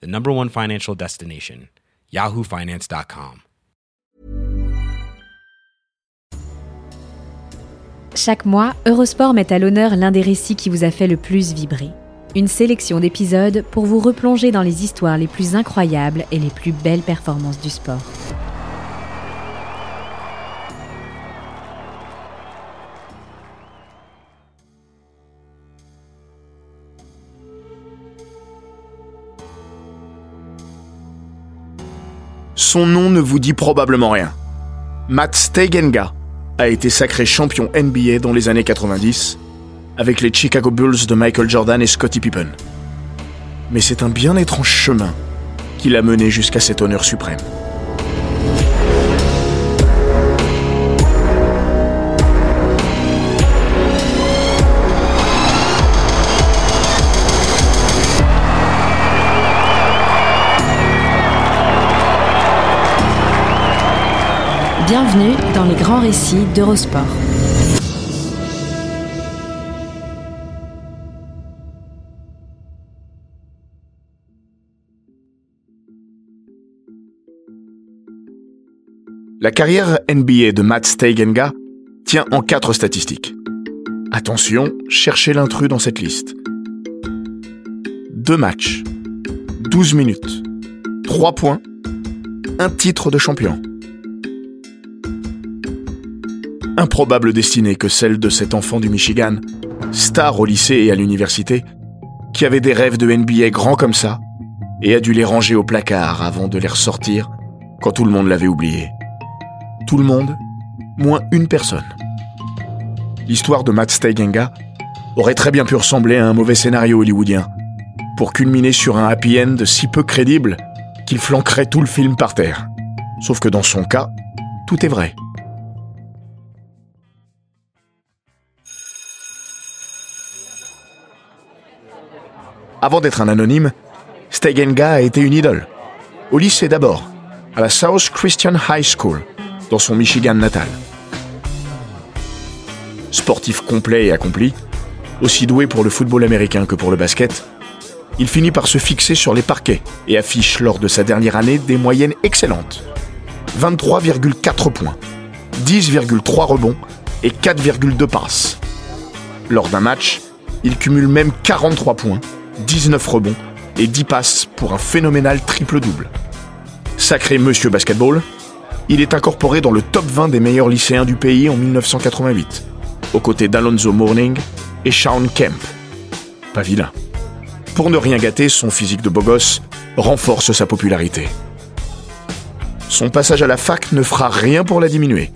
the number one financial destination, yahoofinance.com. Chaque mois, Eurosport met à l'honneur l'un des récits qui vous a fait le plus vibrer. Une sélection d'épisodes pour vous replonger dans les histoires les plus incroyables et les plus belles performances du sport. Son nom ne vous dit probablement rien. Matt Steigenga a été sacré champion NBA dans les années 90 avec les Chicago Bulls de Michael Jordan et Scottie Pippen. Mais c'est un bien étrange chemin qui l'a mené jusqu'à cet honneur suprême. Bienvenue dans les grands récits d'Eurosport. La carrière NBA de Matt Steigenga tient en quatre statistiques. Attention, cherchez l'intrus dans cette liste. Deux matchs, 12 minutes, 3 points, un titre de champion. Improbable destinée que celle de cet enfant du Michigan, star au lycée et à l'université, qui avait des rêves de NBA grands comme ça, et a dû les ranger au placard avant de les ressortir quand tout le monde l'avait oublié. Tout le monde, moins une personne. L'histoire de Matt Steigenga aurait très bien pu ressembler à un mauvais scénario hollywoodien, pour culminer sur un happy end si peu crédible qu'il flanquerait tout le film par terre. Sauf que dans son cas, tout est vrai. Avant d'être un anonyme, Steigenga a été une idole. Au lycée d'abord, à la South Christian High School, dans son Michigan natal. Sportif complet et accompli, aussi doué pour le football américain que pour le basket, il finit par se fixer sur les parquets et affiche lors de sa dernière année des moyennes excellentes. 23,4 points, 10,3 rebonds et 4,2 passes. Lors d'un match, il cumule même 43 points, 19 rebonds et 10 passes pour un phénoménal triple-double. Sacré monsieur basketball, il est incorporé dans le top 20 des meilleurs lycéens du pays en 1988, aux côtés d'Alonzo Mourning et Sean Kemp. Pas vilain. Pour ne rien gâter, son physique de beau gosse renforce sa popularité. Son passage à la fac ne fera rien pour la diminuer.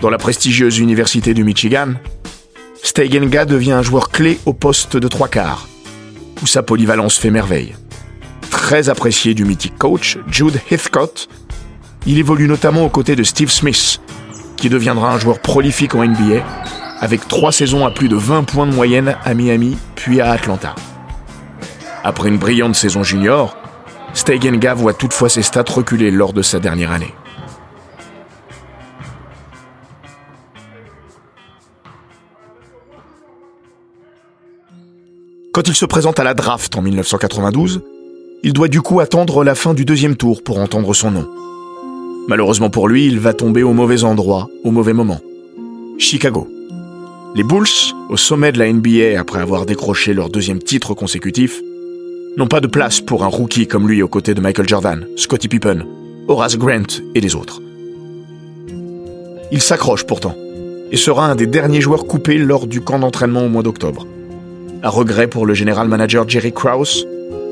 Dans la prestigieuse université du Michigan, Steigenga devient un joueur clé au poste de trois quarts, où sa polyvalence fait merveille. Très apprécié du mythique coach Jude Heathcote, il évolue notamment aux côtés de Steve Smith, qui deviendra un joueur prolifique en NBA, avec trois saisons à plus de 20 points de moyenne à Miami, puis à Atlanta. Après une brillante saison junior, Steigenga voit toutefois ses stats reculer lors de sa dernière année. Quand il se présente à la draft en 1992, il doit du coup attendre la fin du deuxième tour pour entendre son nom. Malheureusement pour lui, il va tomber au mauvais endroit, au mauvais moment. Chicago. Les Bulls, au sommet de la NBA après avoir décroché leur deuxième titre consécutif, n'ont pas de place pour un rookie comme lui aux côtés de Michael Jordan, Scottie Pippen, Horace Grant et les autres. Il s'accroche pourtant, et sera un des derniers joueurs coupés lors du camp d'entraînement au mois d'octobre. À regret pour le général manager Jerry Krause,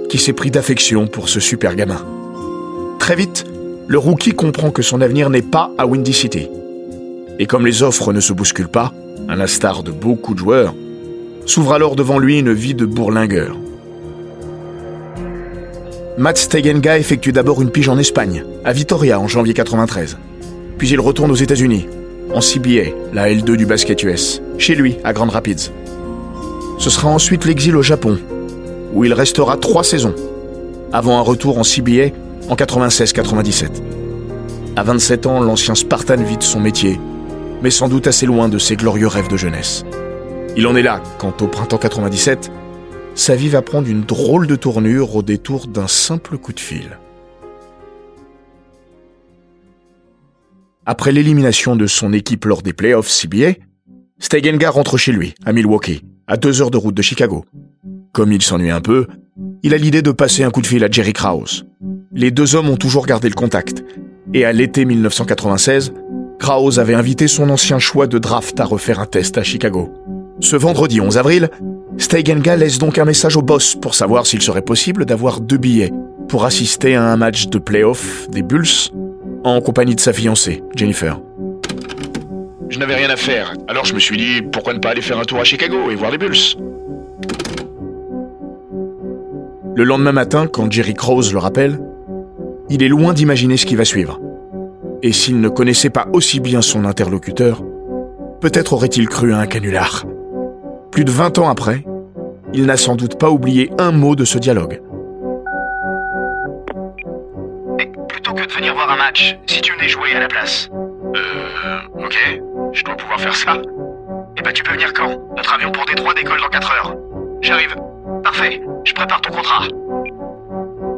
qui s'est pris d'affection pour ce super gamin. Très vite, le rookie comprend que son avenir n'est pas à Windy City. Et comme les offres ne se bousculent pas, à l'instar de beaucoup de joueurs, s'ouvre alors devant lui une vie de bourlingueur. Matt Stegenga effectue d'abord une pige en Espagne, à Vitoria en janvier 93. Puis il retourne aux États-Unis, en CBA, la L2 du basket US, chez lui, à Grand Rapids. Ce sera ensuite l'exil au Japon, où il restera trois saisons, avant un retour en CBA en 96-97. À 27 ans, l'ancien Spartan vide son métier, mais sans doute assez loin de ses glorieux rêves de jeunesse. Il en est là quand, au printemps 97, sa vie va prendre une drôle de tournure au détour d'un simple coup de fil. Après l'élimination de son équipe lors des playoffs CBA, Stegenga rentre chez lui, à Milwaukee, à deux heures de route de Chicago. Comme il s'ennuie un peu, il a l'idée de passer un coup de fil à Jerry Krause. Les deux hommes ont toujours gardé le contact, et à l'été 1996, Krause avait invité son ancien choix de draft à refaire un test à Chicago. Ce vendredi 11 avril, Steigenga laisse donc un message au boss pour savoir s'il serait possible d'avoir deux billets pour assister à un match de playoff des Bulls en compagnie de sa fiancée, Jennifer. Je n'avais rien à faire, alors je me suis dit pourquoi ne pas aller faire un tour à Chicago et voir les Bulls? Le lendemain matin, quand Jerry Krause le rappelle, il est loin d'imaginer ce qui va suivre. Et s'il ne connaissait pas aussi bien son interlocuteur, peut-être aurait-il cru à un canular. Plus de 20 ans après, il n'a sans doute pas oublié un mot de ce dialogue. plutôt que de venir voir un match, si tu venais jouer à la place. Euh, ok, je dois pouvoir faire ça. Eh ben tu peux venir quand? Notre avion pour Détroit décolle dans 4 heures. J'arrive. Parfait, je prépare ton contrat.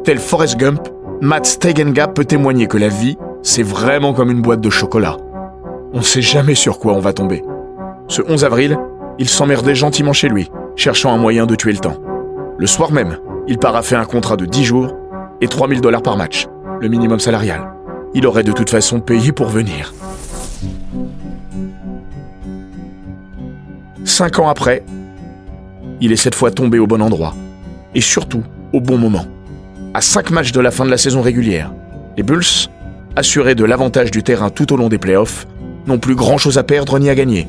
Tel Forrest Gump, Matt Stegenga peut témoigner que la vie, c'est vraiment comme une boîte de chocolat. On ne sait jamais sur quoi on va tomber. Ce 11 avril, il s'emmerdait gentiment chez lui, cherchant un moyen de tuer le temps. Le soir même, il paraffait un contrat de 10 jours et 3000 dollars par match, le minimum salarial. Il aurait de toute façon payé pour venir. Cinq ans après, il est cette fois tombé au bon endroit. Et surtout, au bon moment. À cinq matchs de la fin de la saison régulière, les Bulls, assurés de l'avantage du terrain tout au long des playoffs, n'ont plus grand-chose à perdre ni à gagner.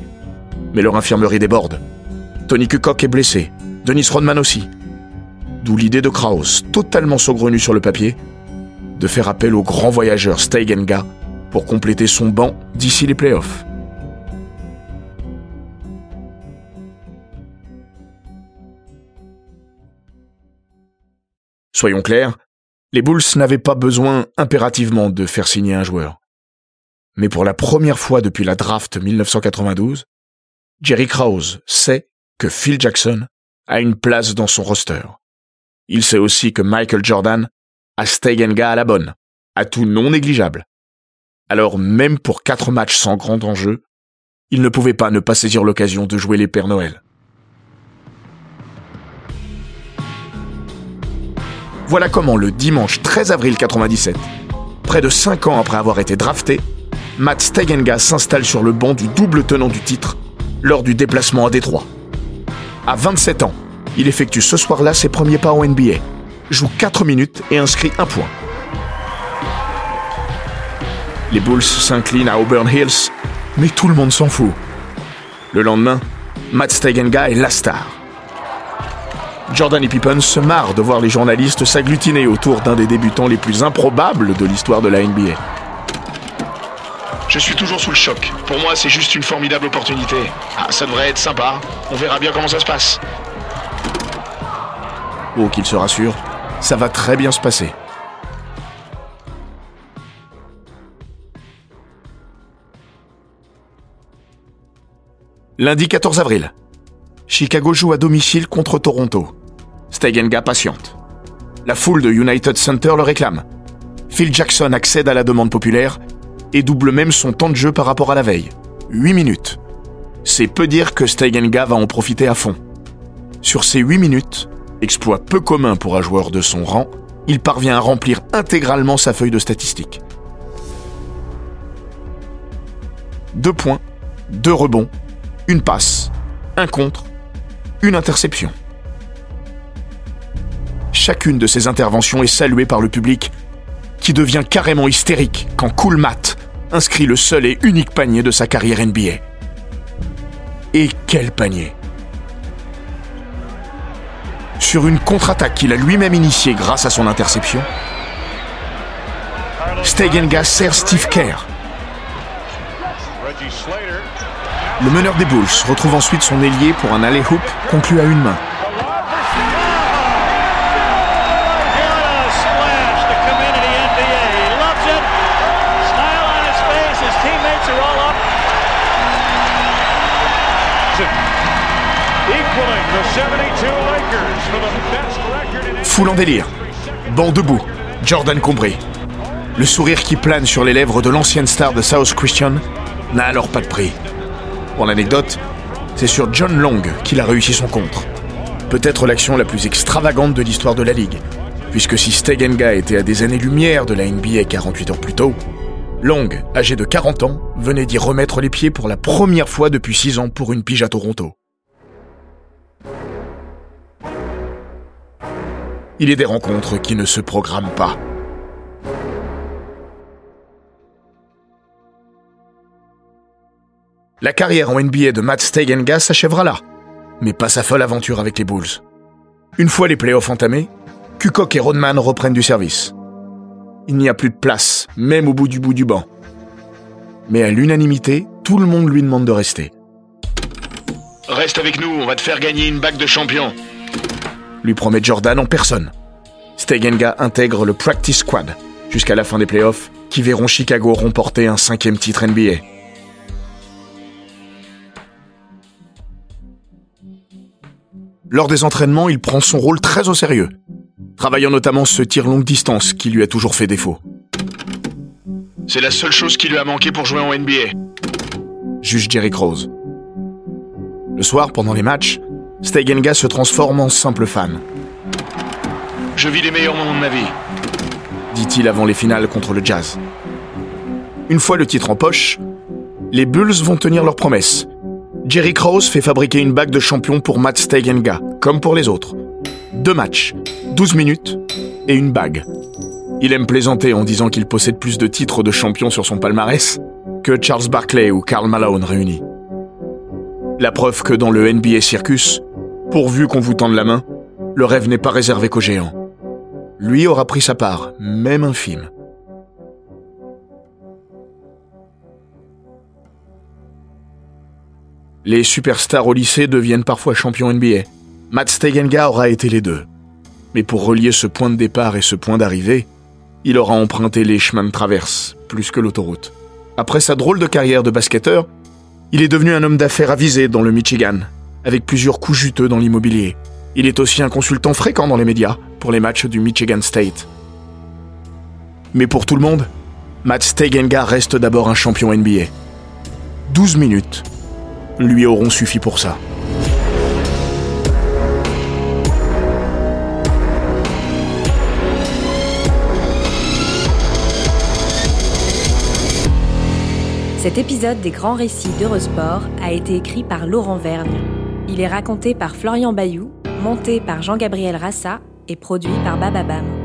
Mais leur infirmerie déborde. Tony Kukoc est blessé, Denis Rodman aussi. D'où l'idée de Kraus, totalement saugrenue sur le papier, de faire appel au grand voyageur Steigenga pour compléter son banc d'ici les playoffs. Soyons clairs, les Bulls n'avaient pas besoin impérativement de faire signer un joueur. Mais pour la première fois depuis la draft 1992, Jerry Krause sait que Phil Jackson a une place dans son roster. Il sait aussi que Michael Jordan a Steigenga à la bonne, à tout non négligeable. Alors même pour quatre matchs sans grand enjeu, il ne pouvait pas ne pas saisir l'occasion de jouer les Pères Noël. Voilà comment le dimanche 13 avril 97, près de 5 ans après avoir été drafté, Matt Stegenga s'installe sur le banc du double tenant du titre lors du déplacement à Détroit. À 27 ans, il effectue ce soir-là ses premiers pas en NBA, joue 4 minutes et inscrit un point. Les Bulls s'inclinent à Auburn Hills, mais tout le monde s'en fout. Le lendemain, Matt Stegenga est la star. Jordan et Pippen se marrent de voir les journalistes s'agglutiner autour d'un des débutants les plus improbables de l'histoire de la NBA. Je suis toujours sous le choc. Pour moi, c'est juste une formidable opportunité. Ah, ça devrait être sympa. On verra bien comment ça se passe. Oh, qu'il se rassure, ça va très bien se passer. Lundi 14 avril. Chicago joue à domicile contre Toronto. Steigenga patiente. La foule de United Center le réclame. Phil Jackson accède à la demande populaire et double même son temps de jeu par rapport à la veille. 8 minutes. C'est peu dire que Steigenga va en profiter à fond. Sur ces 8 minutes, exploit peu commun pour un joueur de son rang, il parvient à remplir intégralement sa feuille de statistiques. Deux points, deux rebonds, une passe, un contre, une interception. Chacune de ces interventions est saluée par le public, qui devient carrément hystérique quand Cool Matt inscrit le seul et unique panier de sa carrière NBA. Et quel panier Sur une contre-attaque qu'il a lui-même initiée grâce à son interception, Stegenga sert Steve Kerr. Le meneur des Bulls retrouve ensuite son ailier pour un aller-hoop conclu à une main. Foule en délire. Banc debout. Jordan Combré. Le sourire qui plane sur les lèvres de l'ancienne star de South Christian n'a alors pas de prix. Pour l'anecdote, c'est sur John Long qu'il a réussi son contre. Peut-être l'action la plus extravagante de l'histoire de la Ligue, puisque si Stegenga était à des années-lumière de la NBA 48 heures plus tôt, Long, âgé de 40 ans, venait d'y remettre les pieds pour la première fois depuis 6 ans pour une pige à Toronto. Il est des rencontres qui ne se programment pas. La carrière en NBA de Matt Stegenga s'achèvera là, mais pas sa folle aventure avec les Bulls. Une fois les playoffs entamés, Kukok et Rodman reprennent du service. Il n'y a plus de place, même au bout du bout du banc. Mais à l'unanimité, tout le monde lui demande de rester. Reste avec nous, on va te faire gagner une bague de champion lui promet Jordan en personne. Stegenga intègre le Practice Squad jusqu'à la fin des playoffs qui verront Chicago remporter un cinquième titre NBA. Lors des entraînements, il prend son rôle très au sérieux, travaillant notamment ce tir longue distance qui lui a toujours fait défaut. C'est la seule chose qui lui a manqué pour jouer en NBA. Juge Jerry Rose. Le soir, pendant les matchs, Stegenga se transforme en simple fan. Je vis les meilleurs moments de ma vie, dit-il avant les finales contre le Jazz. Une fois le titre en poche, les Bulls vont tenir leur promesse. Jerry Krause fait fabriquer une bague de champion pour Matt Stegenga, comme pour les autres. Deux matchs, 12 minutes et une bague. Il aime plaisanter en disant qu'il possède plus de titres de champion sur son palmarès que Charles Barkley ou Karl Malone réunis. La preuve que dans le NBA Circus, pourvu qu'on vous tende la main, le rêve n'est pas réservé qu'aux géants. Lui aura pris sa part, même infime. Les superstars au lycée deviennent parfois champions NBA. Matt Stegenga aura été les deux. Mais pour relier ce point de départ et ce point d'arrivée, il aura emprunté les chemins de traverse, plus que l'autoroute. Après sa drôle de carrière de basketteur, il est devenu un homme d'affaires avisé dans le Michigan, avec plusieurs coups juteux dans l'immobilier. Il est aussi un consultant fréquent dans les médias pour les matchs du Michigan State. Mais pour tout le monde, Matt Stegenga reste d'abord un champion NBA. 12 minutes lui auront suffi pour ça. Cet épisode des grands récits d'Eurosport a été écrit par Laurent Vergne. Il est raconté par Florian Bayou, monté par Jean-Gabriel Rassa et produit par Bababam.